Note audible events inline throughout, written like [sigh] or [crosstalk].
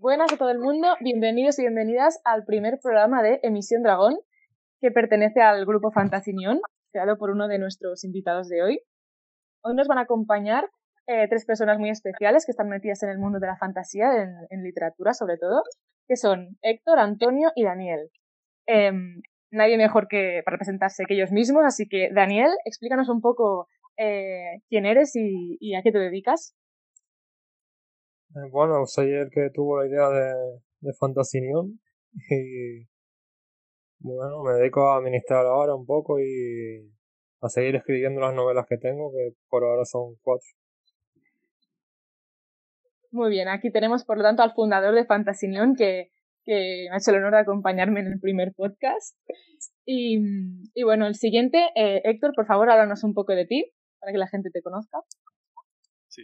Buenas a todo el mundo, bienvenidos y bienvenidas al primer programa de Emisión Dragón, que pertenece al grupo Fantasinión, creado por uno de nuestros invitados de hoy. Hoy nos van a acompañar eh, tres personas muy especiales que están metidas en el mundo de la fantasía, en, literatura sobre todo, que son Héctor, Antonio y Daniel. Em, nadie mejor que para presentarse que ellos mismos, así que Daniel, explícanos un poco eh, quién eres y a qué te dedicas. Eh, bueno, soy el que tuvo la idea de, de Fantasinion [laughs] y bueno, me dedico a administrar ahora un poco y a seguir escribiendo las novelas que tengo, que por ahora son cuatro. Muy bien, aquí tenemos por lo tanto al fundador de Fantasinion que, que me ha hecho el honor de acompañarme en el primer podcast. Y, y bueno, el siguiente, eh, Héctor, por favor, háblanos un poco de ti, para que la gente te conozca. Sí,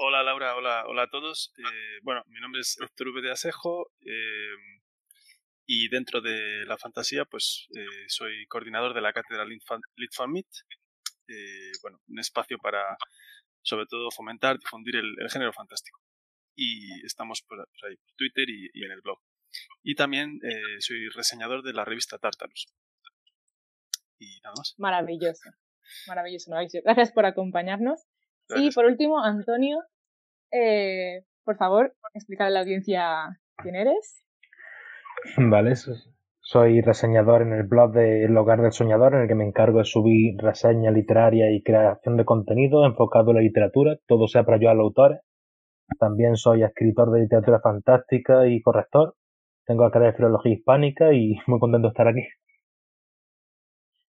Hola Laura, hola, hola a todos. Eh, bueno, mi nombre es Héctor V. de Asejo em, y dentro de la fantasía pues eh, soy coordinador de la cátedra Fan eh, bueno, un espacio para sobre todo fomentar, difundir el, género fantástico. Y estamos por, ahí, por Twitter y, y, en el blog. Y también soy reseñador de la revista Tartarus. Y nada más. Maravilloso, maravilloso, maravilloso. Gracias por acompañarnos. Y por último, Antonio, eh, por favor, explicar a la audiencia quién eres. Vale, soy reseñador en el blog de El Hogar del Soñador, en el que me encargo de subir reseña literaria y creación de contenido enfocado en la literatura, todo sea para ayudar a los autores. También soy escritor de literatura fantástica y corrector. Tengo la carrera de filología hispánica y [laughs] muy contento de estar aquí.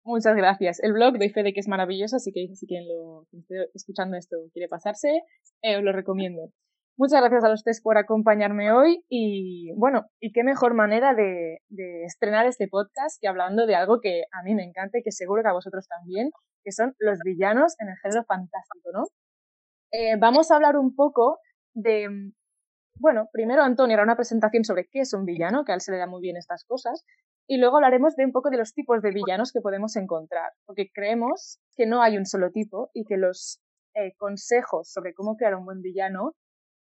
Muchas gracias. El blog de que es maravilloso, así que si quien lo esté escuchando esto quiere pasarse, eh, os lo recomiendo. Muchas gracias a los tres por acompañarme hoy y bueno, y qué mejor manera de, estrenar este podcast que hablando de algo que a mí me encanta y que seguro que a vosotros también, que son los villanos en el género fantástico, ¿no? Eh, vamos a hablar un poco de, bueno, primero Antonio hará una presentación sobre qué es un villano, que a él se le da muy bien estas cosas, y luego hablaremos de un poco de los tipos de villanos que podemos encontrar, porque creemos que no hay un solo tipo y que los eh, consejos sobre cómo crear un buen villano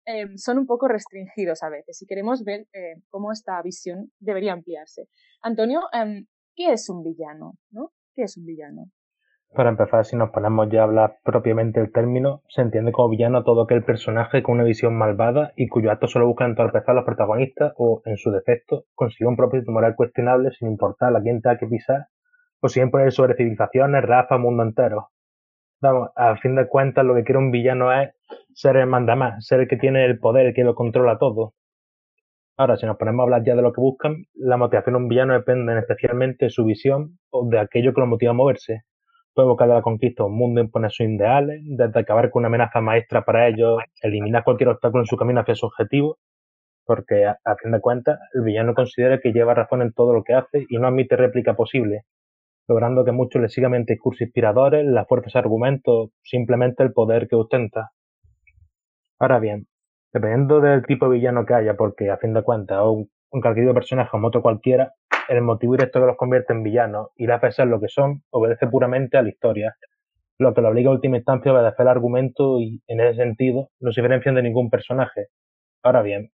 em, son un poco restringidos a veces y queremos ver eh, cómo esta visión debería ampliarse. Antonio, em, ¿qué es un villano? ¿no? ¿Qué es un villano? Para empezar, si nos ponemos ya a hablar propiamente el término, se entiende como villano todo aquel personaje con una visión malvada y cuyo acto solo busca entorpecer a los protagonistas o, en su defecto, consigue un propósito moral cuestionable sin importar a quién tenga que pisar o sin poner sobre civilizaciones, raza, mundo entero. Vamos, a fin de cuentas lo que quiere un villano es ser el mandamás, ser el que tiene el poder, el que lo controla todo. Ahora, si nos ponemos a hablar ya de lo que buscan, la motivación de un villano depende especialmente de su visión o de aquello que lo motiva a moverse puede evocar de la conquista un mundo imponer sus ideales, desde acabar con una amenaza maestra para ellos, eliminar cualquier obstáculo en su camino hacia su objetivo, porque a, fin de cuentas el villano considera que lleva razón en todo lo que hace y no admite réplica posible, logrando que muchos le sigan en discursos inspiradores, las fuerzas argumentos, simplemente el poder que ostenta. Ahora bien, dependiendo del tipo de villano que haya, porque a fin de cuentas un, un cualquier personaje como otro cualquiera, el motivo directo que los convierte en villanos y la hace ser lo que son obedece puramente a la historia, lo que lo obliga a última instancia a obedecer el argumento y, en ese sentido, no se diferencian de ningún personaje. Ahora bien,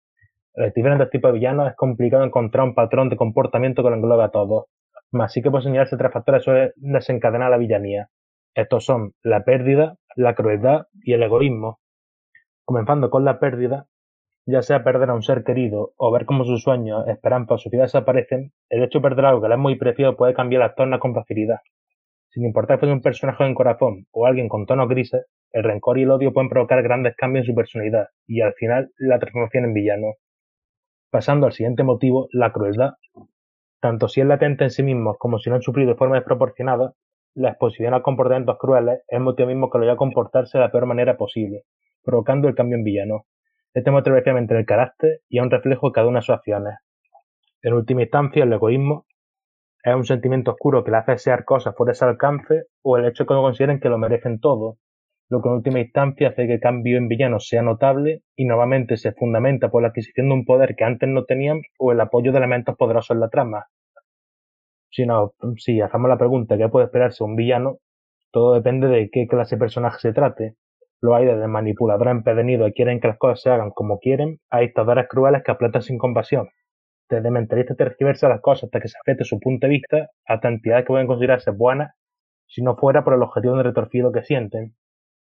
en los diferentes tipos de villanos es complicado encontrar un patrón de comportamiento que lo englobe a todos, mas sí que puede señalarse tres factores suelen desencadenar la villanía. Estos son la pérdida, la crueldad y el egoísmo. Comenzando con la pérdida, ya sea perder a un ser querido o ver cómo sus sueños, esperanzas o su vida desaparecen, el hecho de perder algo que le es muy preciado puede cambiar la torna con facilidad. Sin importar que sea un personaje en corazón o alguien con tonos grises, el rencor y el odio pueden provocar grandes cambios en su personalidad y al final la transformación en villano. Pasando al siguiente motivo, la crueldad. Tanto si es latente en sí mismo como si no han sufrido de forma desproporcionada, la exposición a comportamientos crueles es el motivo mismo que lo lleva a comportarse de la peor manera posible, provocando el cambio en villano. Este muestra precisamente el carácter y es un reflejo de cada una de sus acciones. En última instancia, el egoísmo es un sentimiento oscuro que le hace desear cosas fuera de ese alcance o el hecho de que no consideren que lo merecen todo, lo que en última instancia hace que el cambio en villanos sea notable y nuevamente se fundamenta por la adquisición de un poder que antes no tenían o el apoyo de elementos poderosos en la trama. Si, no, si hacemos la pregunta ¿qué puede esperarse un villano? Todo depende de qué clase de personaje se trate. Lo hay desde manipuladores empedernidos que quieren que las cosas se hagan como quieren, a dictadores crueles que aplastan sin compasión. Desde mentalistas tergiversa las cosas hasta que se afecte su punto de vista, hasta entidades que pueden considerarse buenas si no fuera por el objetivo de retorcido que sienten.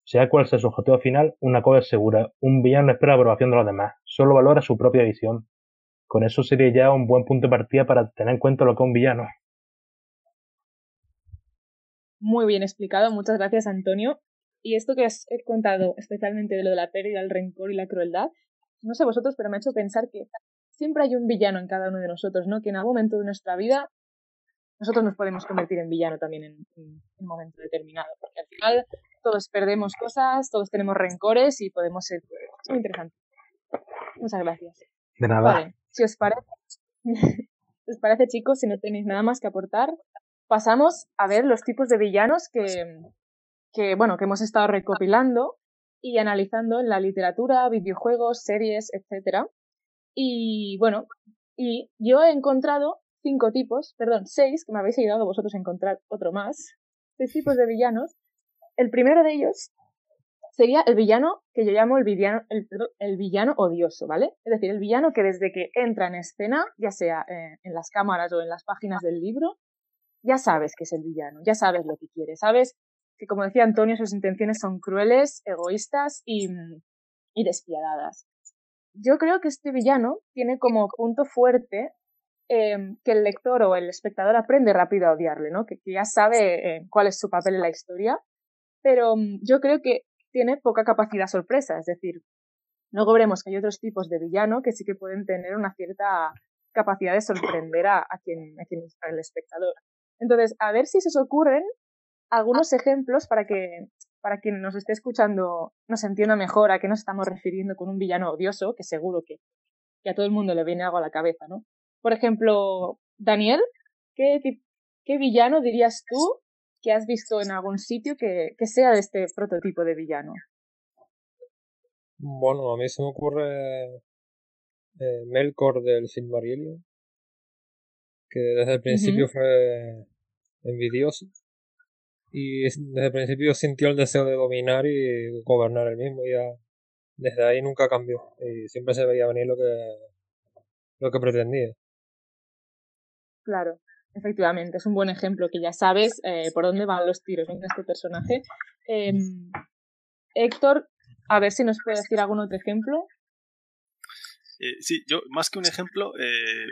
Sea cual sea su objetivo final, una cosa es segura, un villano no espera la aprobación de los demás, solo valora su propia visión. Con eso sería ya un buen punto de partida para tener en cuenta lo que es un villano. Muy bien explicado, muchas gracias Antonio. Y esto que has contado, especialmente de lo de la pérdida, el rencor y la crueldad, no sé vosotros, pero me ha hecho pensar que siempre hay un villano en cada uno de nosotros, ¿no? Que en algún momento de nuestra vida nosotros nos podemos convertir en villano también en, un momento determinado, porque al final todos perdemos cosas, todos tenemos rencores y podemos ser muy interesante. Muchas gracias. De nada. Vale, si os parece, [laughs] os parece chicos, si no tenéis nada más que aportar, pasamos a ver los tipos de villanos que, que, bueno, que hemos estado recopilando y analizando en la literatura, videojuegos, series, etc. Y bueno, y yo he encontrado cinco tipos, perdón, seis, que me habéis ayudado vosotros a encontrar otro más, seis tipos de villanos. El primero de ellos sería el villano que yo llamo el villano, el, el villano odioso, ¿vale? Es decir, el villano que desde que entra en escena, ya sea eh, en las cámaras o en las páginas del libro, ya sabes que es el villano, ya sabes lo que quiere, sabes que, como decía Antonio, sus intenciones son crueles, egoístas y, y despiadadas. Yo creo que este villano tiene como punto fuerte eh, que el lector o el espectador aprende rápido a odiarle, ¿no? Que, ya sabe eh, cuál es su papel en la historia, pero mm, yo creo que tiene poca capacidad sorpresa, es decir, luego veremos que hay otros tipos de villano que sí que pueden tener una cierta capacidad de sorprender a, a quien, a quien el espectador. Entonces, a ver si se os ocurren algunos ejemplos para que, para quien nos esté escuchando nos entienda mejor a qué nos estamos refiriendo con un villano odioso, que seguro que, que a todo el mundo le viene algo a la cabeza, ¿no? Por ejemplo, Daniel, ¿qué, qué villano dirías tú que has visto en algún sitio que, que sea de este prototipo de villano? Bueno, a mí se me ocurre eh, Melkor del Silmarillion, que desde el principio fue envidioso y desde el principio sintió el deseo de dominar y gobernar el mismo y ya desde ahí nunca cambió y siempre se veía venir lo que lo que pretendía. Claro efectivamente es un buen ejemplo que ya sabes eh, por dónde van los tiros en este personaje. Eh, Héctor a ver si nos puede decir algún otro ejemplo. Eh, sí yo más que un ejemplo eh,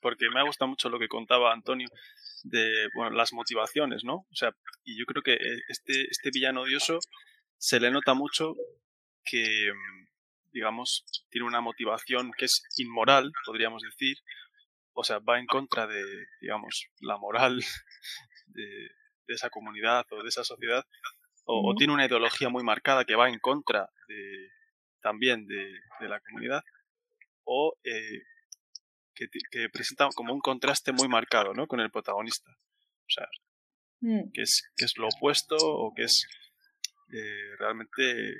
porque me ha gustado mucho lo que contaba Antonio de bueno, las motivaciones, ¿no? O sea, y yo creo que eh, este, este villano odioso se le nota mucho que, mm, digamos, tiene una motivación que es inmoral, podríamos decir, o sea, va en contra de, digamos, la moral [laughs] de, esa comunidad o de esa sociedad, o, tiene una ideología muy marcada que va en contra de, también de, la comunidad, o eh, que, presenta como un contraste muy marcado ¿no? con el protagonista. O sea, mm. que, es, que es lo opuesto o que es eh, realmente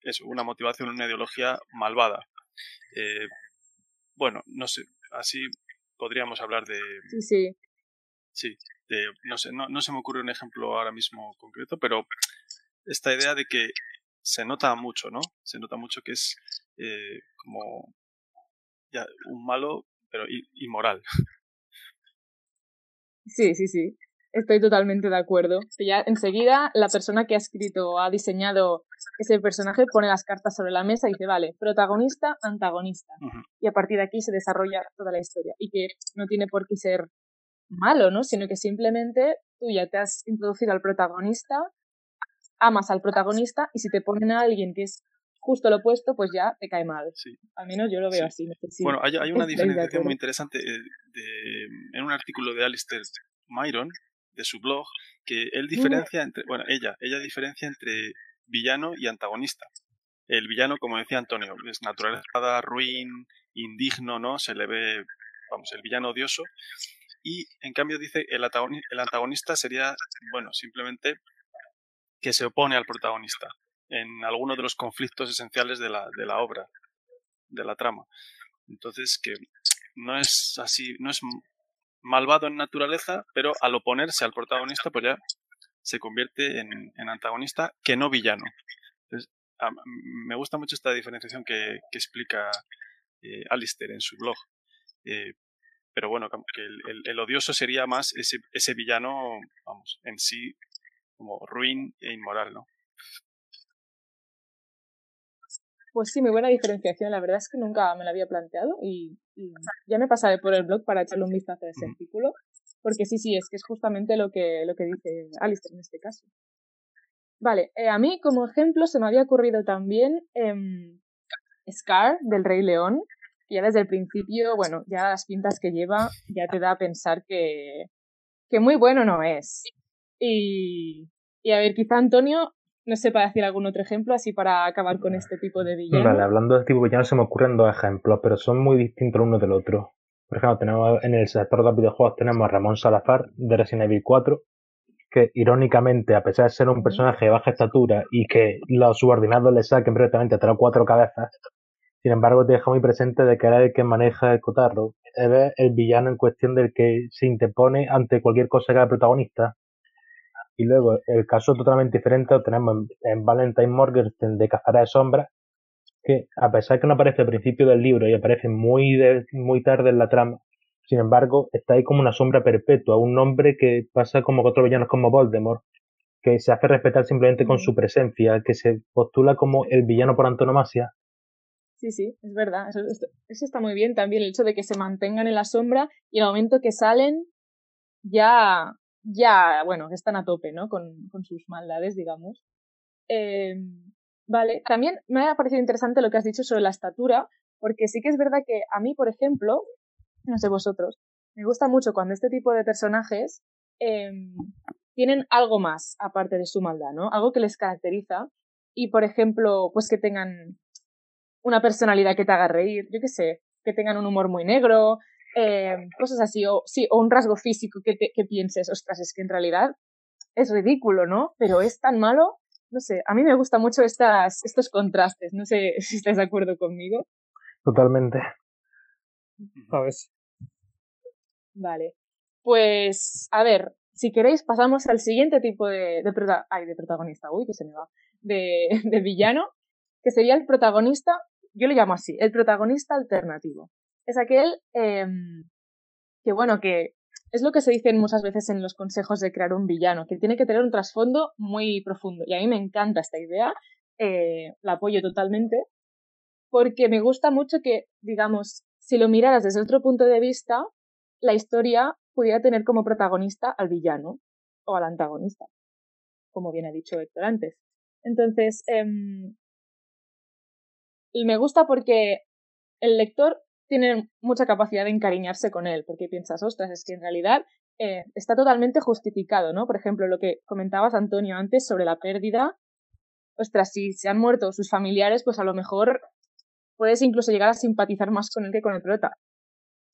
eso, una motivación, una ideología malvada. Eh, bueno, no sé, así podríamos hablar de... Sí, sí. Sí, de, no sé, no, no se me ocurre un ejemplo ahora mismo concreto, pero esta idea de que se nota mucho, ¿no? Se nota mucho que es eh, como ya, un malo pero inmoral. Sí, sí, sí. Estoy totalmente de acuerdo. Ya enseguida la persona que ha escrito o ha diseñado ese personaje pone las cartas sobre la mesa y dice, vale, protagonista, antagonista. Y a partir de aquí se desarrolla toda la historia. Y que no tiene por qué ser malo, ¿no? Sino que simplemente tú ya te has introducido al protagonista, amas al protagonista y si te ponen a alguien que es justo lo opuesto, pues ya te cae mal. Al menos yo lo veo así. bueno, hay, hay una diferenciación muy interesante eh, de, en un artículo de Alistair Myron, de su blog, que él diferencia entre, bueno, ella, ella diferencia entre villano y antagonista. El villano, como decía Antonio, es naturaleza ruin, indigno, ¿no? Se le ve, vamos, el villano odioso. Y en cambio dice el el antagonista sería, bueno, simplemente que se opone al protagonista en alguno de los conflictos esenciales de la, de la obra, de la trama. Entonces, que no es así, no es malvado en naturaleza, pero al oponerse al protagonista, pues ya se convierte en, antagonista que no villano. me gusta mucho esta diferenciación que, explica eh, Alistair en su blog. Eh, pero bueno, que el, odioso sería más ese, ese villano, vamos, en sí, como ruin e inmoral, ¿no? Pues sí, muy buena diferenciación. La verdad es que nunca me la había planteado y, ya me pasaré por el blog para echarle un vistazo a ese artículo. Porque sí, sí, es que es justamente lo que, lo que dice Alistair en este caso. Vale, eh, a mí como ejemplo se me había ocurrido también em, Scar del Rey León, que ya desde el principio, bueno, ya las pintas que lleva ya te da a pensar que, que muy bueno no es. Y, y a ver, quizá Antonio no sepa decir algún otro ejemplo así para acabar con este tipo de villano. Vale, hablando de tipo de villano se me ocurren dos ejemplos, pero son muy distintos uno del otro. Por ejemplo, tenemos en el sector de los videojuegos tenemos a Ramón Salazar de Resident Evil 4, que irónicamente, a pesar de ser un personaje de baja estatura y que los subordinados le saquen perfectamente tres o cuatro cabezas, sin embargo te deja muy presente de que era el que maneja el cotarro, es el villano en cuestión del que se interpone ante cualquier cosa que haga el protagonista. Y luego, el caso totalmente diferente lo tenemos en, Valentine Morgenstern de Cazara de Sombras, que a pesar que no aparece al principio del libro y aparece muy, muy tarde en la trama, sin embargo, está ahí como una sombra perpetua, un nombre que pasa como otros villanos como Voldemort, que se hace respetar simplemente con su presencia, que se postula como el villano por antonomasia. Sí, sí, es verdad. Eso, eso está muy bien también, el hecho de que se mantengan en la sombra y en el momento que salen ya, ya, bueno, están a tope, ¿no? Con, con sus maldades, digamos. Eh, vale, también me ha parecido interesante lo que has dicho sobre la estatura, porque sí que es verdad que a mí, por ejemplo, no sé vosotros, me gusta mucho cuando este tipo de personajes em, tienen algo más aparte de su maldad, ¿no? Algo que les caracteriza y, por ejemplo, pues que tengan una personalidad que te haga reír, yo qué sé, que tengan un humor muy negro, cosas así, o sí, o un rasgo físico que, que pienses, ostras, es que en realidad es ridículo, ¿no? Pero es tan malo, no sé, a mí me gustan mucho estas, estos contrastes, no sé [laughs] si estás de acuerdo conmigo. Totalmente. A ver. Vale. Pues, a ver, si queréis, pasamos al siguiente tipo de, de, de protagonista. Uy, que se me va. De, [laughs] de villano, que sería el protagonista, yo le llamo así, el protagonista alternativo. Es aquel em, que, bueno, que es lo que se dice muchas veces en los consejos de crear un villano, que tiene que tener un trasfondo muy profundo. Y a mí me encanta esta idea, eh, la apoyo totalmente, porque me gusta mucho que, digamos, si lo miraras desde otro punto de vista, la historia pudiera tener como protagonista al villano o al antagonista, como bien ha dicho Héctor antes. Entonces, em, me gusta porque el lector tiene mucha capacidad de encariñarse con él, porque piensas, ostras, es que en realidad eh, está totalmente justificado, ¿no? Por ejemplo, lo que comentabas, Antonio, antes sobre la pérdida. Ostras, si se han muerto sus familiares, pues a lo mejor puedes incluso llegar a simpatizar más con él que con el prota.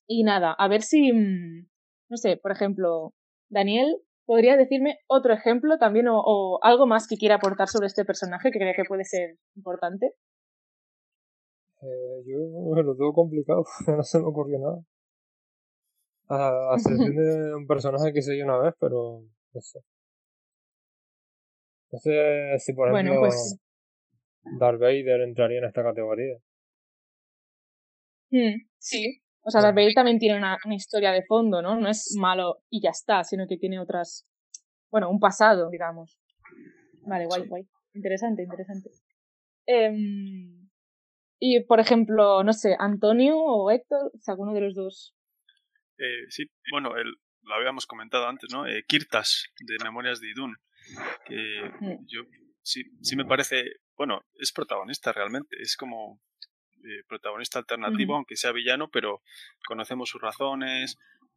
Y nada, a ver si, mm, no sé, por ejemplo, Daniel, ¿podría decirme otro ejemplo también o, algo más que quiera aportar sobre este personaje que cree que puede ser importante? Eh, yo lo tengo complicado, [laughs] no se me ocurrió nada. A, [laughs] de un personaje que seguí una vez, pero no sé. No sé si, por ejemplo, bueno, pues... Darth Vader entraría en esta categoría. Hmm, sí. O sea, Darth Vader también tiene una, historia de fondo, ¿no? No es malo y ya está, sino que tiene otras. Bueno, un pasado, digamos. Vale, guay, guay. Interesante, interesante. Em, y, por ejemplo, no sé, Antonio o Héctor, o alguno de los dos. Eh, sí, bueno, el, lo habíamos comentado antes, ¿no? Eh, Kirtas, de Memorias de Idun. Que yo sí, sí me parece. Bueno, es protagonista realmente. Es como eh, protagonista alternativo, aunque sea villano, pero conocemos sus razones,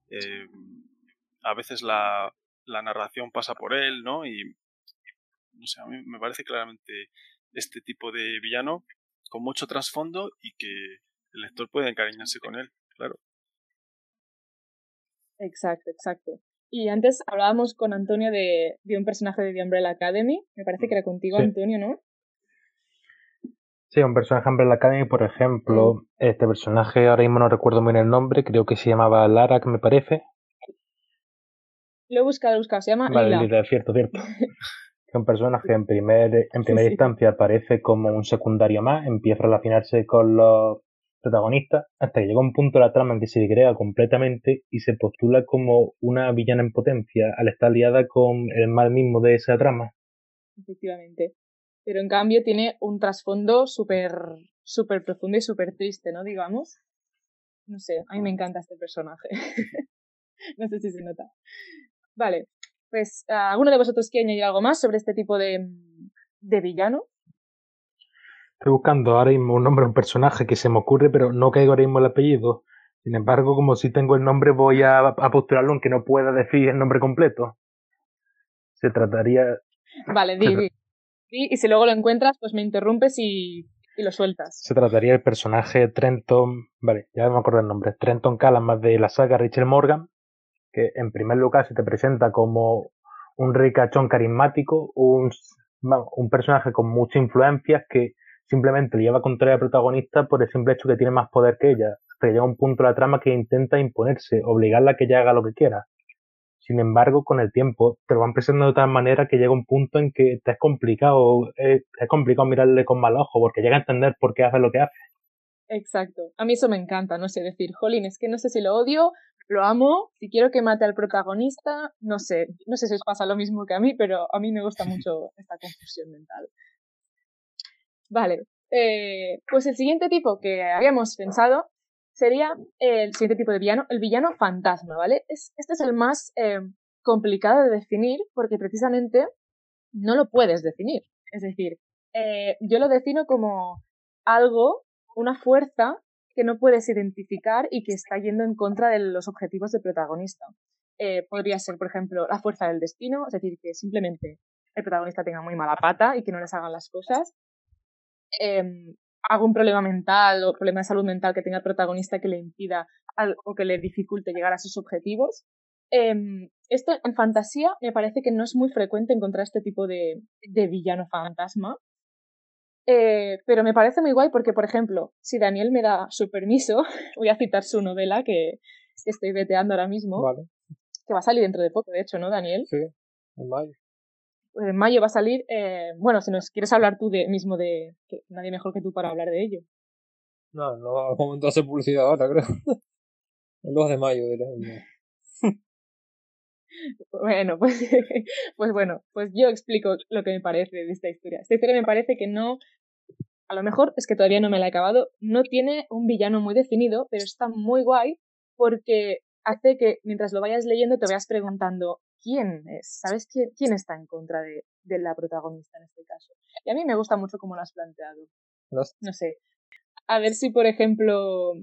eh, a veces la, la, narración pasa por él, ¿no? Y no sé, a mí me parece claramente este tipo de villano con mucho trasfondo y que el lector puede encariñarse con él, claro. Exacto, exacto. Y antes hablábamos con Antonio de, de un personaje de The Umbrella Academy, me parece que era contigo, Antonio, ¿no? Sí, un personaje en la Academy, por ejemplo, mm. este personaje, ahora mismo no recuerdo bien el nombre, creo que se llamaba Lara, que me parece. Lo he buscado, lo he buscado, se llama Vale, Lila, cierto, cierto. [laughs] Que un personaje en, primer, en primera instancia aparece como un secundario más, empieza a relacionarse con los protagonistas, hasta que llega un punto de la trama en que se crea completamente y se postula como una villana en potencia al estar liada con el mal mismo de esa trama. Efectivamente. Pero en cambio tiene un trasfondo súper súper profundo y súper triste, ¿no? Digamos. No sé, a mí me encanta este personaje. [laughs] no sé si se nota. Vale, pues, ¿alguno de vosotros quiere añadir algo más sobre este tipo de, de villano? Estoy buscando ahora mismo un nombre, un personaje que se me ocurre, pero no caigo ahora mismo el apellido. Sin embargo, como si tengo el nombre, voy a, a postularlo aunque no pueda decir el nombre completo. Se trataría. Vale, di, di, Y si luego lo encuentras, pues me interrumpes y, y lo sueltas. Se trataría del personaje Trenton. Vale, ya me acuerdo el nombre. Trenton más de la saga Richard Morgan que en primer lugar se te presenta como un ricachón carismático, un, un personaje con muchas influencias que simplemente le lleva contra el protagonista por el simple hecho que tiene más poder que ella. Hasta que llega un punto de la trama que intenta imponerse, obligarla a que ella haga lo que quiera. Sin embargo, con el tiempo te lo van presentando de tal manera que llega un punto en que te es complicado, es, es complicado mirarle con mal ojo porque llega a entender por qué hace lo que hace. Exacto. A mí eso me encanta, no sé, decir, jolín, es que no sé si lo odio, lo amo, si quiero que mate al protagonista, no sé, no sé si os pasa lo mismo que a mí, pero a mí me gusta [laughs] mucho esta confusión mental. Vale, eh, pues el siguiente tipo que habíamos pensado sería el siguiente tipo de villano, el villano fantasma, ¿vale? Es, este es el más eh, complicado de definir porque precisamente no lo puedes definir. Es decir, eh, yo lo defino como algo, una fuerza que no puedes identificar y que está yendo en contra de los objetivos del protagonista. Eh, podría ser, por ejemplo, la fuerza del destino, es decir, que simplemente el protagonista tenga muy mala pata y que no les hagan las cosas. Eh, algún problema mental o problema de salud mental que tenga el protagonista que le impida o que le dificulte llegar a sus objetivos. Em, esto en fantasía me parece que no es muy frecuente encontrar este tipo de, de villano fantasma, eh, pero me parece muy guay porque, por ejemplo, si Daniel me da su permiso, [laughs] voy a citar su novela que, estoy veteando ahora mismo. Que va a salir dentro de poco, de hecho, ¿no, Daniel? Sí, en mayo. Pues en mayo va a salir. Eh, bueno, si nos quieres hablar tú de, mismo de. Que nadie mejor que tú para hablar de ello. No, no va a momento hacer publicidad ahora, creo. [laughs] el 2 de mayo, diré. Bueno, pues, [laughs] pues bueno, pues yo explico lo que me parece de esta historia. Esta historia me parece que no, a lo mejor es que todavía no me la he acabado, no tiene un villano muy definido, pero está muy guay porque hace que mientras lo vayas leyendo te vayas preguntando quién es, ¿sabes quién, quién está en contra de, de la protagonista en este caso? Y a mí me gusta mucho cómo lo has planteado. No sé. A ver si, por ejemplo,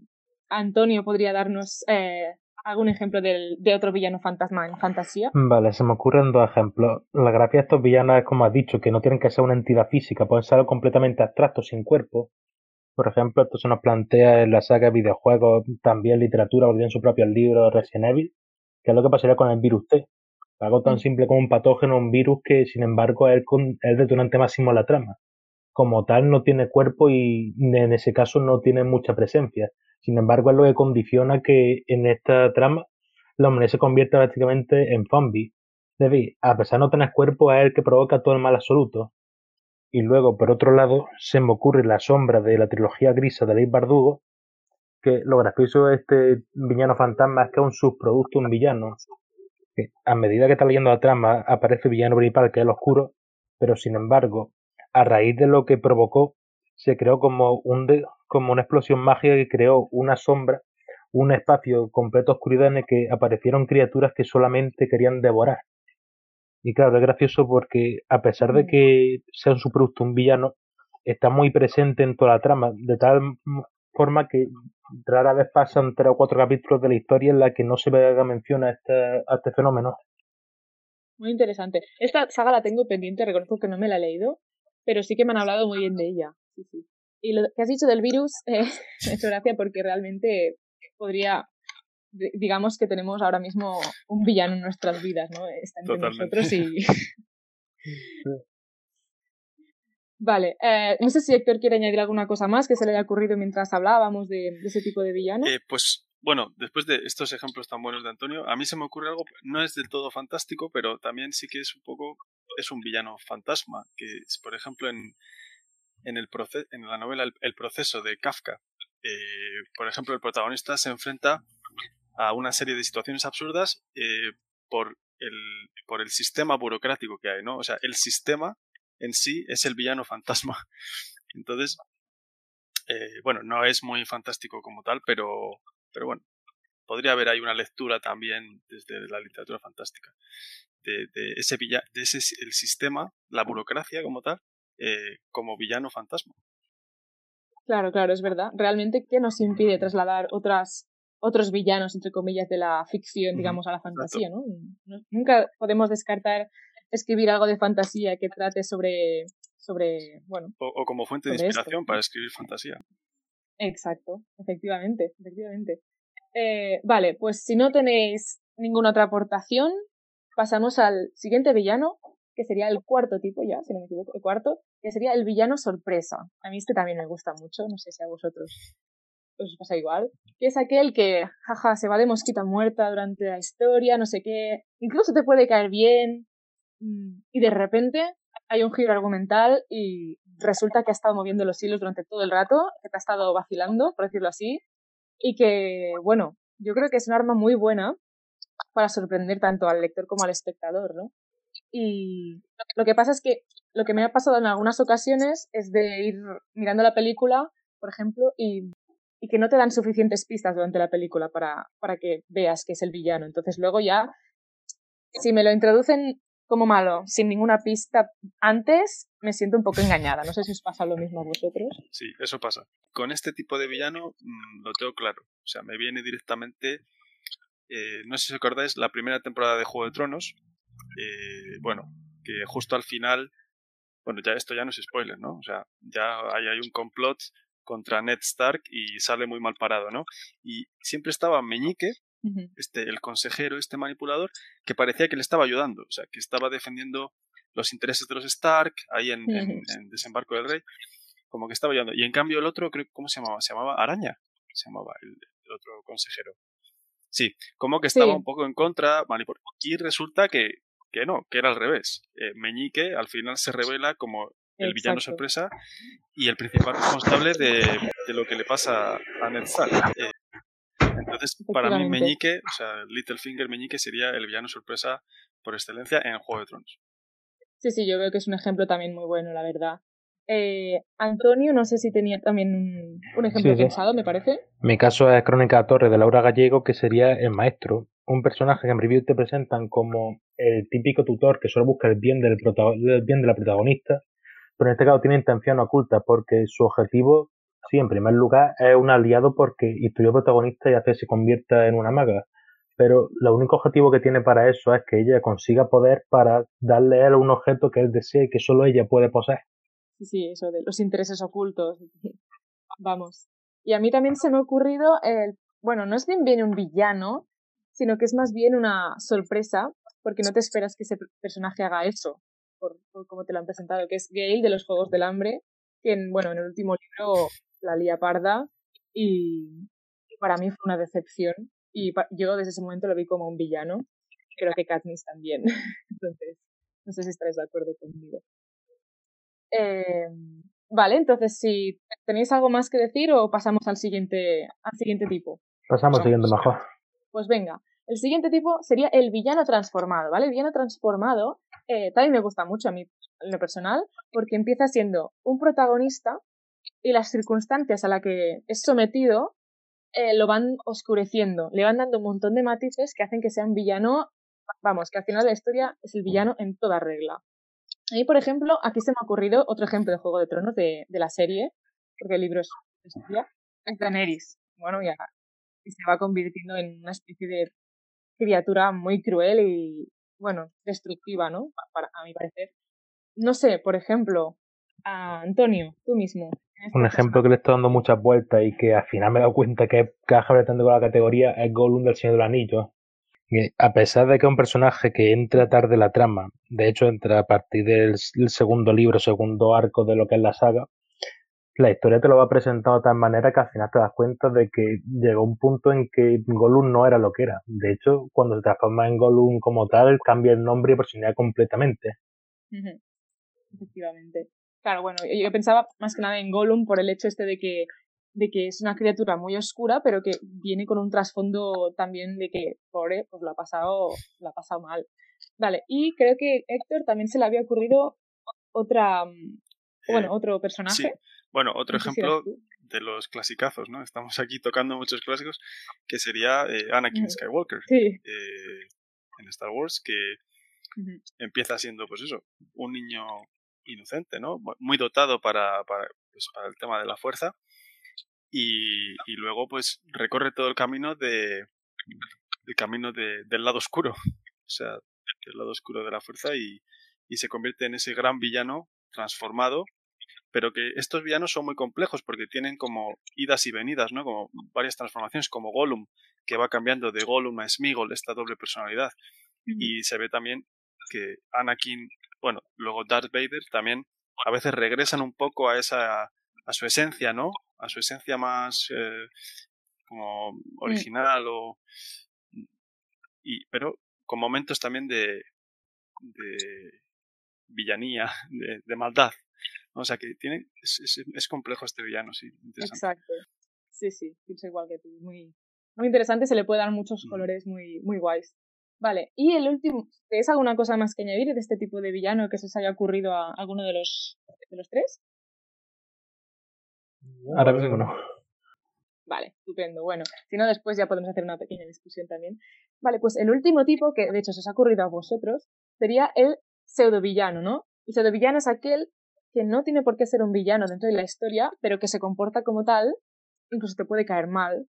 Antonio podría darnos eh, algún ejemplo de, de otro villano fantasma en fantasía? Vale, se me ocurren dos ejemplos. La gracia de estos villanos es, como has dicho, que no tienen que ser una entidad física, pueden ser algo completamente abstracto, sin cuerpo. Por ejemplo, esto se nos plantea en la saga de videojuegos, también literatura, o en su propio libro Resident Evil, que es lo que pasaría con el virus T. Algo tan mm. simple como un patógeno, un virus que, sin embargo, es el detonante máximo de la trama. Como tal, no tiene cuerpo y en ese caso no tiene mucha presencia. Sin embargo, es lo que condiciona que en esta trama la humanidad se convierta prácticamente en zombie. Debbie, a pesar de no tener cuerpo, es el que provoca todo el mal absoluto. Y luego, por otro lado, se me ocurre la sombra de la trilogía grisa de Ley Bardugo, que lo gracioso de este villano fantasma es que es un subproducto, un villano. Que a medida que está leyendo la trama, aparece el villano principal, que es el oscuro, pero sin embargo, a raíz de lo que provocó, se creó como, un como una explosión mágica que creó una sombra, un espacio completo de oscuridad en el que aparecieron criaturas que solamente querían devorar. Y claro, es gracioso porque a pesar de mm. que sea un subproducto, un villano, está muy presente en toda la trama, de tal forma que rara vez pasan tres o cuatro capítulos de la historia en la que no se haga mención a este, a este fenómeno. Muy interesante. Esta saga la tengo pendiente, reconozco que no me la he leído, pero sí que me han hablado muy bien de ella. Y lo que has dicho del virus, [laughs] eh, me hecho gracia porque realmente podría, digamos que tenemos ahora mismo un villano en nuestras vidas, ¿no? Está entre nosotros y... [laughs] Vale, eh, no sé si Héctor quiere añadir alguna cosa más que se le haya ocurrido mientras hablábamos de, ese tipo de villano. Eh, pues bueno, después de estos ejemplos tan buenos de Antonio, a mí se me ocurre algo, no es del todo fantástico, pero también sí que es un poco es un villano fantasma, que es, por ejemplo, en, en, el en la novela el, proceso de Kafka, eh, por ejemplo, el protagonista se enfrenta a una serie de situaciones absurdas eh, por, el, por el sistema burocrático que hay, ¿no? O sea, el sistema en sí es el villano fantasma. [laughs] Entonces, eh, bueno, no es muy fantástico como tal, pero, pero bueno, podría haber ahí una lectura también desde la literatura fantástica de, ese villano, de ese el sistema, la burocracia como tal, eh, como villano fantasma. Claro, claro, es verdad. Realmente, ¿qué nos impide trasladar otras, otros villanos, entre comillas, de la ficción, digamos, a la fantasía, ¿no? Nunca podemos descartar escribir algo de fantasía que trate sobre, sobre bueno... O, como fuente de inspiración para escribir fantasía. Exacto, efectivamente, efectivamente. Eh, vale, pues si no tenéis ninguna otra aportación, pasamos al siguiente villano, que sería el cuarto tipo ya, si no me equivoco, el cuarto, que sería el villano sorpresa. A mí este también me gusta mucho, no sé si a vosotros os pasa igual, que es aquel que, jaja, se va de mosquita muerta durante la historia, no sé qué, incluso te puede caer bien, mm, y de repente hay un giro argumental y resulta que ha estado moviendo los hilos durante todo el rato, que te ha estado vacilando, por decirlo así, y que, bueno, yo creo que es un arma muy buena para sorprender tanto al lector como al espectador, ¿no? Y lo que pasa es que lo que me ha pasado en algunas ocasiones es de ir mirando la película, por ejemplo, y, que no te dan suficientes pistas durante la película para, para que veas que es el villano. Entonces luego ya, si me lo introducen como malo, sin ninguna pista antes, me siento un poco engañada. No sé si os pasa lo mismo a vosotros. Sí, eso pasa. Con este tipo de villano mm, lo tengo claro. O sea, me viene directamente. Eh, no sé si os acordáis, la primera temporada de Juego de Tronos. Eh, bueno, que justo al final. Bueno, ya esto ya no es spoiler, ¿no? O sea, ya hay, hay un complot contra Ned Stark y sale muy mal parado, ¿no? Y siempre estaba Meñique, este, el consejero, este manipulador, que parecía que le estaba ayudando, o sea, que estaba defendiendo los intereses de los Stark ahí en, Desembarco del Rey, como que estaba ayudando. Y en cambio el otro, creo, ¿cómo se llamaba? Se llamaba Araña, se llamaba el, otro consejero. Sí, como que estaba un poco en contra, y resulta que, que no, que era al revés. Eh, Meñique al final se revela como el villano sorpresa y el principal responsable de, de, lo que le pasa a Ned Stark. Eh, entonces, para mí, Meñique, o sea, Littlefinger Meñique sería el villano sorpresa por excelencia en Juego de Tronos. Sí, sí, yo veo que es un ejemplo también muy bueno, la verdad. Eh, Antonio, no sé si tenía también un, ejemplo pensado, me parece. Mi caso es Crónica Torre de Laura Gallego, que sería el maestro, un personaje que en review te presentan como el típico tutor que solo busca el bien del, el bien de la protagonista, pero en este caso tiene intención oculta porque su objetivo Sí, en primer lugar es un aliado porque instruyó protagonista y hace que se convierta en una maga. Pero el único objetivo que tiene para eso es que ella consiga poder para darle a él un objeto que él desea y que solo ella puede poseer. Sí, sí, eso de los intereses ocultos. [laughs] Vamos. Y a mí también se me ha ocurrido el, bueno, no es bien bien un villano, sino que es más bien una sorpresa, porque no te esperas que ese personaje haga eso, por, como te lo han presentado, que es Gale de los Juegos del Hambre, que bueno, en el último libro la lía parda y, para mí fue una decepción y yo desde ese momento lo vi como un villano. Creo que Katniss también. [laughs] entonces, no sé si estaréis de acuerdo conmigo. Eh, vale, entonces si tenéis algo más que decir o pasamos al siguiente, al siguiente tipo. Pasamos al siguiente mejor. Pues venga, el siguiente tipo sería el villano transformado, ¿vale? El villano transformado eh, también me gusta mucho a mí en lo personal porque empieza siendo un protagonista y las circunstancias a las que es sometido eh, lo van oscureciendo, le van dando un montón de matices que hacen que sea un villano, vamos, que al final de la historia es el villano en toda regla. Y por ejemplo, aquí se me ha ocurrido otro ejemplo de Juego de Tronos de, de la serie, porque el libro es historia, es Daenerys. Bueno, ya, y se va convirtiendo en una especie de criatura muy cruel y, bueno, destructiva, ¿no? Para, a mi parecer. No sé, por ejemplo, a Antonio, tú mismo, un ejemplo que le estoy dando muchas vueltas y que al final me he dado cuenta que caja bretando con la categoría es Gollum del Señor del Anillo. A pesar de que es un personaje que entra tarde en la trama, de hecho entra a partir del, segundo libro, segundo arco de lo que es la saga, la historia te lo va presentando de tal manera que al final te das cuenta de que llegó un punto en que Gollum no era lo que era. De hecho, cuando se transforma en Gollum como tal, cambia el nombre y personalidad completamente. Efectivamente. Claro, bueno, yo pensaba más que nada en Gollum por el hecho este de que, de que es una criatura muy oscura, pero que viene con un trasfondo también de que, pobre, pues lo ha pasado, lo ha pasado mal. Vale, y creo que Héctor también se le había ocurrido otra, mm, bueno, eh, otro personaje. Bueno, otro ejemplo de los clasicazos, ¿no? Estamos aquí tocando muchos clásicos, que sería eh, Anakin Skywalker eh, en Star Wars, que empieza siendo, pues eso, un niño inocente, ¿no? Muy dotado para, para, pues, para el tema de la fuerza. Y, y, luego, pues, recorre todo el camino de el camino de, del lado oscuro. [laughs] O sea, del lado oscuro de la fuerza y, y se convierte en ese gran villano transformado pero que estos villanos son muy complejos porque tienen como idas y venidas, ¿no? Como varias transformaciones, como Gollum, que va cambiando de Gollum a Smigol, esta doble personalidad. Y se ve también que Anakin, bueno, luego Darth Vader también a veces regresan un poco a esa, a su esencia, ¿no? A su esencia más eh, como mm. original o... Y, pero con momentos también de, de villanía, [laughs] de, de maldad, o sea que tiene, es, es, complejo este villano, sí. Exacto. Sí, sí, pienso igual que tú. Muy, muy interesante, se le puede dar muchos mm. colores muy, muy guays. Vale, y el último, ¿tienes alguna cosa más que añadir de este tipo de villano que se os haya ocurrido a alguno de los, de los tres? Ahora mismo no. Vale, estupendo. Bueno, si no, después ya podemos hacer una pequeña discusión también. Vale, pues el último tipo, que de hecho se os ha ocurrido a vosotros, sería el pseudovillano, ¿no? El pseudovillano es aquel que no tiene por qué ser un villano dentro de la historia, pero que se comporta como tal, incluso te puede caer mal,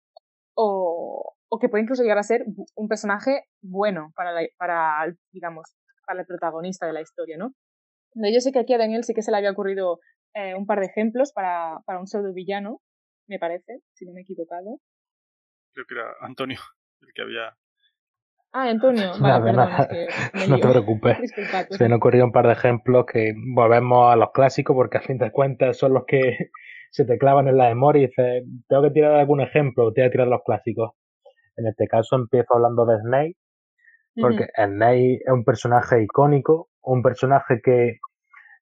o, o que puede incluso llegar a ser un personaje bueno para, para, digamos, para el protagonista de la historia, ¿no? Yo sé que aquí a Daniel sí que se le había ocurrido eh, un par de ejemplos para, para un pseudo villano, me parece, si no me he equivocado. Creo que era Antonio [laughs] el que había Ah, Antonio. [laughs] Vale, [laughs] no te preocupes. Se me han ocurrido un par de ejemplos que volvemos a los clásicos porque a fin de cuentas son los que se te clavan en la memoria y dices, tengo que tirar algún ejemplo, te voy a tirar los clásicos. En este caso empiezo hablando de Snake, porque Snake es un personaje icónico, un personaje que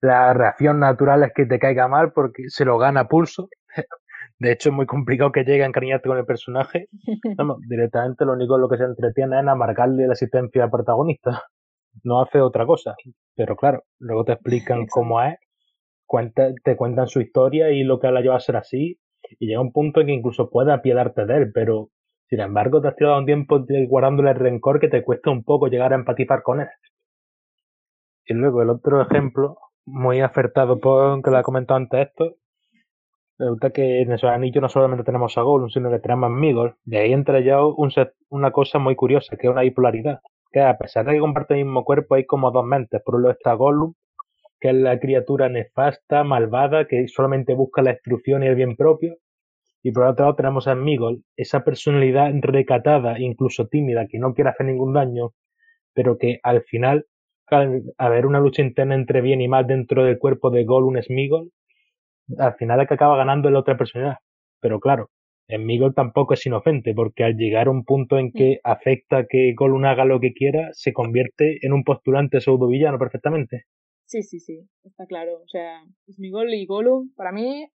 la reacción natural es que te caiga mal porque se lo gana pulso. [laughs] De hecho, es muy complicado que llegue a encariñarte con el personaje. [laughs] directamente lo único en lo que se entretiene es en amargarle la existencia al protagonista. No hace otra cosa. Pero claro, luego te explican cómo es, te cuentan su historia y lo que la lleva a ser así. Y llega un punto en que incluso puedes apiadarte de él, pero sin embargo te has tirado un tiempo guardándole el rencor que te cuesta un poco llegar a empatizar con él. Y luego el otro ejemplo, muy acertado por que lo ha comentado antes esto, Resulta que en esos anillos no solamente tenemos a Gollum, sino que tenemos a Migol. Y ahí entra ya un una cosa muy curiosa, que es una bipolaridad. Que a pesar de que comparte el mismo cuerpo, hay como dos mentes. Por un lado está Gollum, que es la criatura nefasta, malvada, que solamente busca la destrucción y el bien propio. Y por otro lado tenemos a Migol, esa personalidad recatada, incluso tímida, que no quiere hacer ningún daño, pero que al final, al haber una lucha interna entre bien y mal dentro del cuerpo de Gollum Smigol, al final es que acaba ganando la otra personalidad. Pero claro, en Miguel tampoco es inocente, porque al llegar a un punto en que afecta que Gollum haga lo que quiera, se convierte en un postulante pseudo villano perfectamente. Sí, sí, sí, está claro. O sea, Miguel y Gollum, para mí,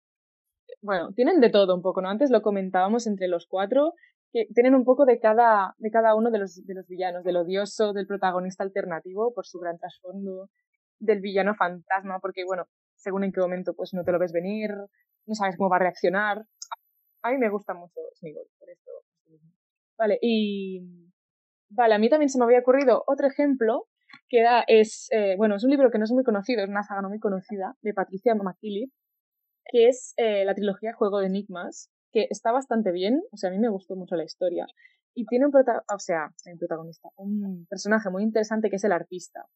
bueno, tienen de todo un poco, ¿no? Antes lo comentábamos entre los cuatro, que tienen un poco de cada, de cada uno de los, de los villanos, del odioso, del protagonista alternativo por su gran trasfondo, del villano fantasma, porque bueno, según en qué momento pues no te lo ves venir, no sabes cómo va a reaccionar. A mí me gusta mucho Smigol por esto. Vale, y vale, a mí también se me había ocurrido otro ejemplo que era, es, eh, bueno, es un libro que no es muy conocido, es una saga no muy conocida, de Patricia McKillip, que es eh, la trilogía Juego de Enigmas, está bastante bien, o sea, a mí me gustó mucho la historia. Y tiene un, o sea, un protagonista, un personaje muy interesante que es el artista.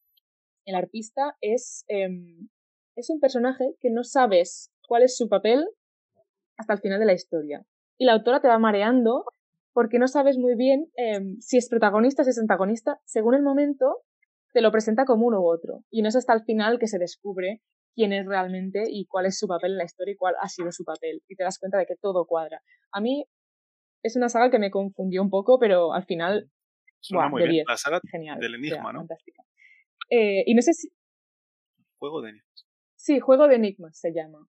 El artista es em, es un personaje que no sabes cuál es su papel hasta el final de la historia. Y la autora te va mareando porque no sabes muy bien em, si es protagonista, si es antagonista. Según el momento, te lo presenta como uno u otro. Y no es hasta el final que se descubre quién es realmente y cuál es su papel en la historia y cuál ha sido su papel. Y te das cuenta de que todo cuadra. A mí es una saga que me confundió un poco, pero al final... Suena muy bien. La saga del enigma, ¿no? Fantástica. Eh, y no sé si, Juego de enigmas. Sí, Juego de enigmas se llama.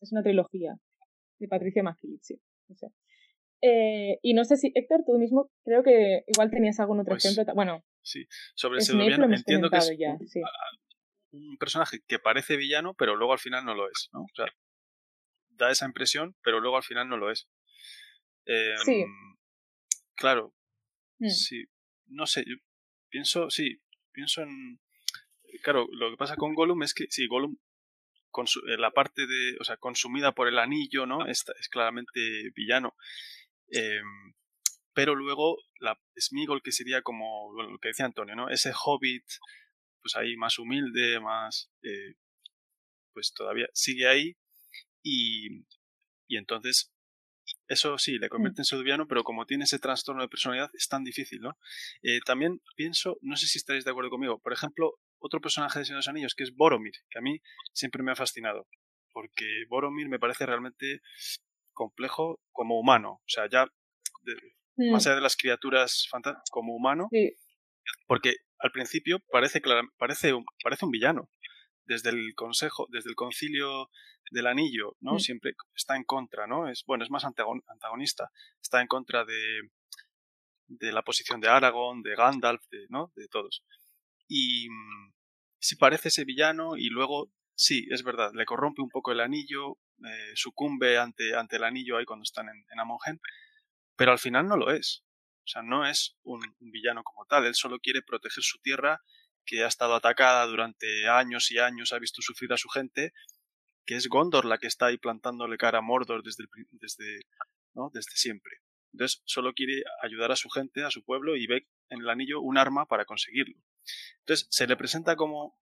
Es una trilogía de Patricia McKillip, No sé. Eh, y no sé si, Héctor, tú mismo creo que igual tenías algún otro Pues, ejemplo. Bueno, Sí, sobre Snape hemos entiendo que es ya, sí. Un personaje que parece villano, pero luego al final no lo es, ¿no? O sea, da esa impresión, pero luego al final no lo es. Em, Sí. Claro, Mm. sí. No sé, yo pienso, sí, pienso en... Claro, lo que pasa con Gollum es que, sí, Gollum, eh, la parte de, o sea, consumida por el anillo, ¿no? Es, es claramente villano. Em, pero luego la Smigol, que sería como bueno, lo que decía Antonio, ¿no? Ese hobbit, pues ahí más humilde, más... eh, pues todavía sigue ahí y, y entonces eso sí, le convierte en seduviano, pero como tiene ese trastorno de personalidad es tan difícil, ¿no? Eh, también pienso, no sé si estaréis de acuerdo conmigo, por ejemplo, otro personaje de Señor de los Anillos que es Boromir, que a mí siempre me ha fascinado, porque Boromir me parece realmente complejo como humano, o sea, ya de- Mm, más allá de las criaturas fantásticas, como humano, sí, porque al principio parece, clara- parece, un, parece un villano. Desde el consejo, desde el concilio del anillo, ¿no? Mm. Siempre está en contra, ¿no? Es, bueno, es más antagon- antagonista. Está en contra de, de la posición de Aragorn, de Gandalf, de, ¿no? De todos. Y mm, sí parece ese villano y luego, sí, es verdad, le corrompe un poco el anillo, eh, sucumbe ante, ante el anillo ahí cuando están en, en Amongen, pero al final no lo es. O sea, no es un, villano como tal, él solo quiere proteger su tierra que ha estado atacada durante años y años, ha visto sufrir a su gente, que es Gondor la que está ahí plantándole cara a Mordor desde, desde, desde siempre. Entonces solo quiere ayudar a su gente, a su pueblo, y ve en el anillo un arma para conseguirlo. Entonces se le presenta como,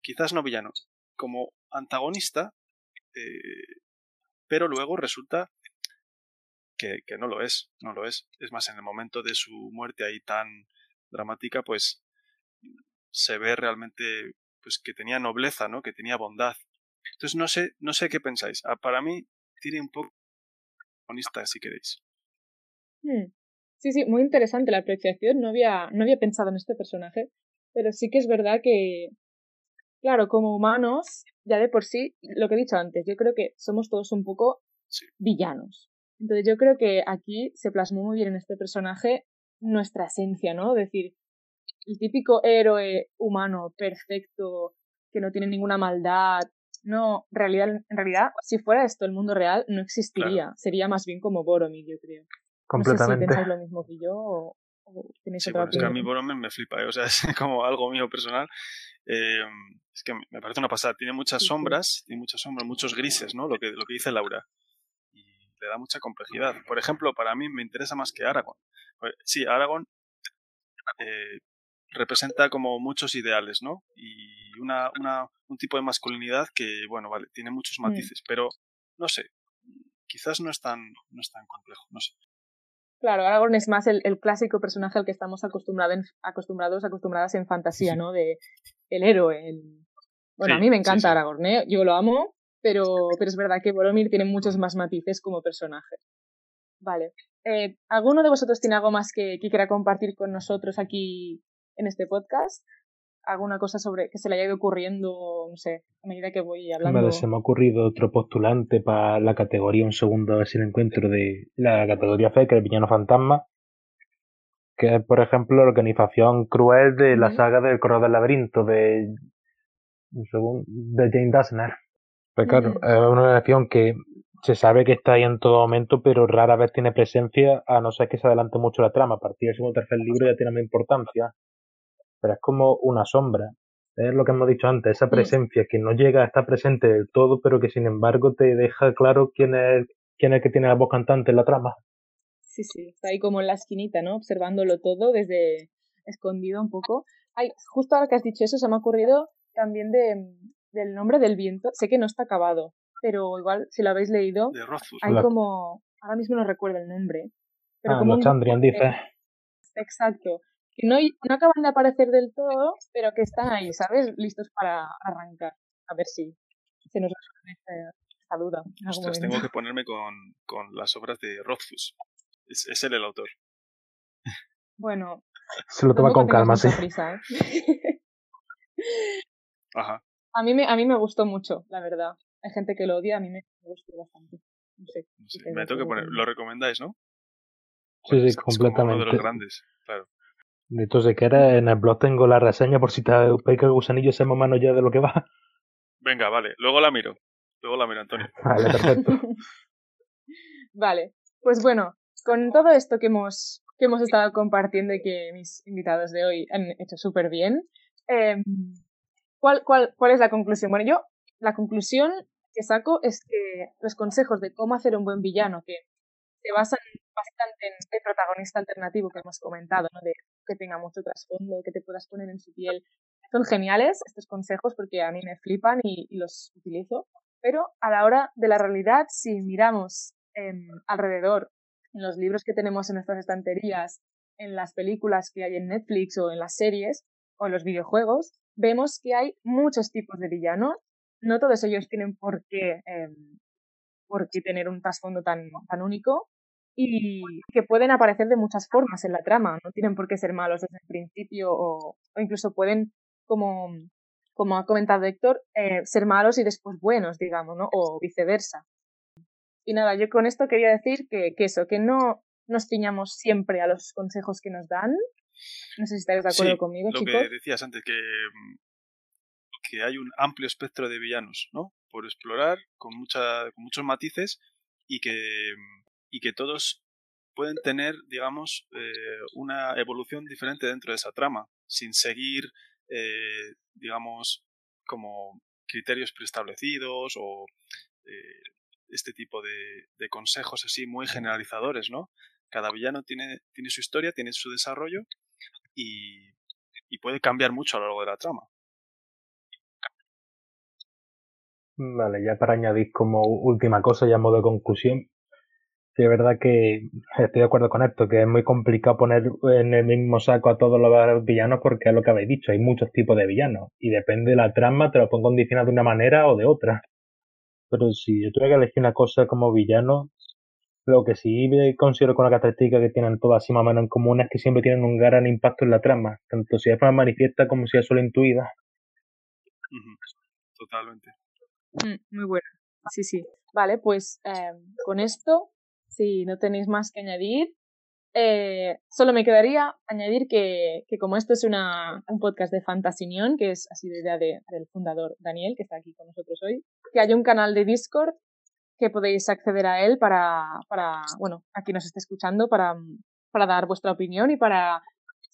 quizás no villano, como antagonista, eh, pero luego resulta que, que no lo es, no lo es. Es más, en el momento de su muerte ahí tan dramática, pues se ve realmente pues que tenía nobleza, ¿no? Que tenía bondad. Entonces no sé, no sé qué pensáis. Ah, Para mí tiene un poco honesta, si queréis. Mm. Sí, sí, muy interesante la apreciación. No había, no había pensado en este personaje, pero sí que es verdad que, claro, como humanos, ya de por sí, lo que he dicho antes, yo creo que somos todos un poco Sí. villanos. Entonces yo creo que aquí se plasmó muy bien en este personaje nuestra esencia, ¿no? Es decir, el típico héroe humano perfecto, que no tiene ninguna maldad. No, en realidad, en realidad, si fuera esto el mundo real, no existiría. Sería más bien como Boromir, yo creo. No sé si Completamente. pensáis lo mismo que yo o, o tenéis Sí, otra bueno, es que a mí. Boromir me flipa, ¿eh? o sea, [laughs] es como algo mío personal. Eh, es que me parece una pasada. Tiene muchas Sí, sí. sombras, tiene muchas sombras, muchos grises, ¿no? Lo que, lo que dice Laura. Le da mucha complejidad. Por ejemplo, para mí me interesa más que Aragorn. Pues, Sí, Aragorn eh, representa como muchos ideales, ¿no? Y una, una, un tipo de masculinidad que, bueno, vale, tiene muchos Mm. matices, pero no sé, quizás no es tan, no es tan complejo, no sé. Claro, Aragorn es más el, el clásico personaje al que estamos acostumbrado en- acostumbrados, acostumbradas en fantasía, ¿no? De el héroe. el- Bueno, Sí, a mí me encanta sí. Aragorn, ¿eh? Yo lo amo, pero, pero es verdad que Boromir tiene muchos más matices como personaje. Vale. Eh, ¿Alguno de vosotros tiene algo más que, que quiera compartir con nosotros aquí en este podcast? ¿Alguna cosa sobre que se le haya ido ocurriendo, no sé, a medida que voy hablando? Vale, se me ha ocurrido otro postulante para la categoría, un segundo a ver si lo encuentro, de la categoría fe, que es el villano fantasma, que es, por ejemplo, la organización cruel de la saga del Correo del Laberinto de, de Jane Dashner. Pues claro, es una organización que se sabe que está ahí en todo momento, pero rara vez tiene presencia, a no ser que se adelante mucho la trama. A partir del segundo o tercer libro ya tiene más importancia. Pero es como una sombra. Es lo que hemos dicho antes, esa Mm. presencia que no llega a estar presente del todo, pero que sin embargo te deja claro quién es, quién es el que tiene la voz cantante en la trama. Sí, sí, está ahí como en la esquinita, ¿no? Observándolo todo desde escondido un poco. Ay, justo ahora que has dicho eso, se me ha ocurrido también de, del nombre del viento. Sé que no está acabado, pero igual si lo habéis leído, De Rothfuss. hay como, ahora mismo no recuerdo el nombre, pero Ah, como Chandrian dice. Exacto. Que no, no acaban de aparecer del todo, pero que están ahí, ¿sabes? Listos para arrancar. A ver si se nos resuelve esta- esta duda. Ostras, tengo que ponerme con, con las obras de Rothfuss. Es, es él el autor. Bueno, Se lo toma con calma, sí. prisa, ¿eh? [laughs] Ajá. A mí me, a mí me gustó mucho, la verdad. Hay gente que lo odia, a mí me, gustó bastante. No sé. me tengo que poner. Lo recomendáis, ¿no? Sí, sí, completamente. uno de los grandes, claro. Entonces, que era en el blog tengo la reseña por si te pica el gusanillo ese mano ya de lo que va. Venga, vale. Luego la miro. Luego la miro, Antonio. [laughs] Vale, perfecto. [laughs] vale. Pues bueno, con todo esto que hemos, que hemos estado compartiendo y que mis invitados de hoy han hecho súper bien, eh, ¿cuál, cuál, ¿cuál es la conclusión? Bueno, yo la conclusión que saco es que los consejos de cómo hacer un buen villano, que se basan bastante en el protagonista alternativo que hemos comentado, ¿no? de que tenga mucho trasfondo, que te puedas poner en su piel. Son geniales estos consejos porque a mí me flipan y, los utilizo, pero a la hora de la realidad, si miramos alrededor, en los libros que tenemos en nuestras estanterías, en las películas que hay en Netflix o en las series o los videojuegos, vemos que hay muchos tipos de villanos. No todos ellos tienen por qué, em, por qué tener un trasfondo tan, tan único y que pueden aparecer de muchas formas en la trama. No tienen por qué ser malos desde el principio o, o incluso pueden, como, como ha comentado Héctor, eh, ser malos y después buenos, digamos, ¿no? O viceversa. Y nada, yo con esto quería decir que, que eso, que no nos ciñamos siempre a los consejos que nos dan. No sé si estáis de acuerdo conmigo, lo chicos. que decías antes, que, que hay un amplio espectro de villanos, ¿no? Por explorar, con, mucha, con muchos matices y que y que todos pueden tener, digamos, eh, una evolución diferente dentro de esa trama, sin seguir, eh, digamos, como criterios preestablecidos o eh, este tipo de, consejos así muy generalizadores, ¿no? Cada villano tiene, tiene su historia, tiene su desarrollo y, puede cambiar mucho a lo largo de la trama. Vale, ya para añadir como última cosa, ya modo de conclusión, Sí, es verdad que estoy de acuerdo con esto, que es muy complicado poner en el mismo saco a todos los villanos porque es lo que habéis dicho, hay muchos tipos de villanos y depende de la trama, te lo pongo condicionado de una manera o de otra. Pero si yo tuviera que elegir una cosa como villano, lo que sí considero con la característica que tienen todas así más o menos en común es que siempre tienen un gran impacto en la trama, tanto si es más manifiesta como si es solo intuida. Totalmente. Mm, muy bueno. Sí, sí. Vale, pues em, con esto si no tenéis más que añadir, eh, solo me quedaría añadir que, que como esto es una, un podcast de Fantasinión, que es así de idea de, del fundador Daniel, que está aquí con nosotros hoy, que hay un canal de Discord que podéis acceder a él para, para bueno, aquí nos esté escuchando, para, para dar vuestra opinión y para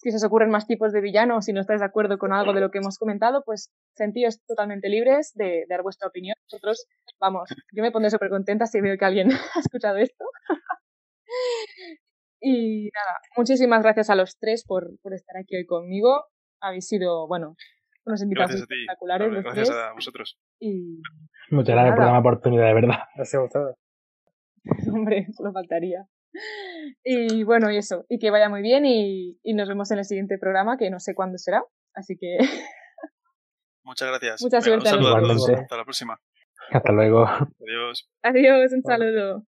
si se os ocurren más tipos de villanos, si no estáis de acuerdo con algo de lo que hemos comentado, pues sentíos totalmente libres de, dar vuestra opinión. Nosotros, vamos, yo me pondré súper contenta si veo que alguien [laughs] ha escuchado esto. [laughs] y nada, muchísimas gracias a los tres por, por estar aquí hoy conmigo. Habéis sido, bueno, unos invitados espectaculares. Gracias a vosotros. Y, Muchas gracias por la oportunidad, de verdad. Gracias a ustedes. Hombre, solo faltaría. Y bueno, y eso, y que vaya muy bien y, y nos vemos en el siguiente programa, que no sé cuándo será, así que... [laughs] Muchas gracias. Mucha suerte. Un saludo a todos. Hasta la próxima. Hasta luego. Adiós. Adiós, un saludo.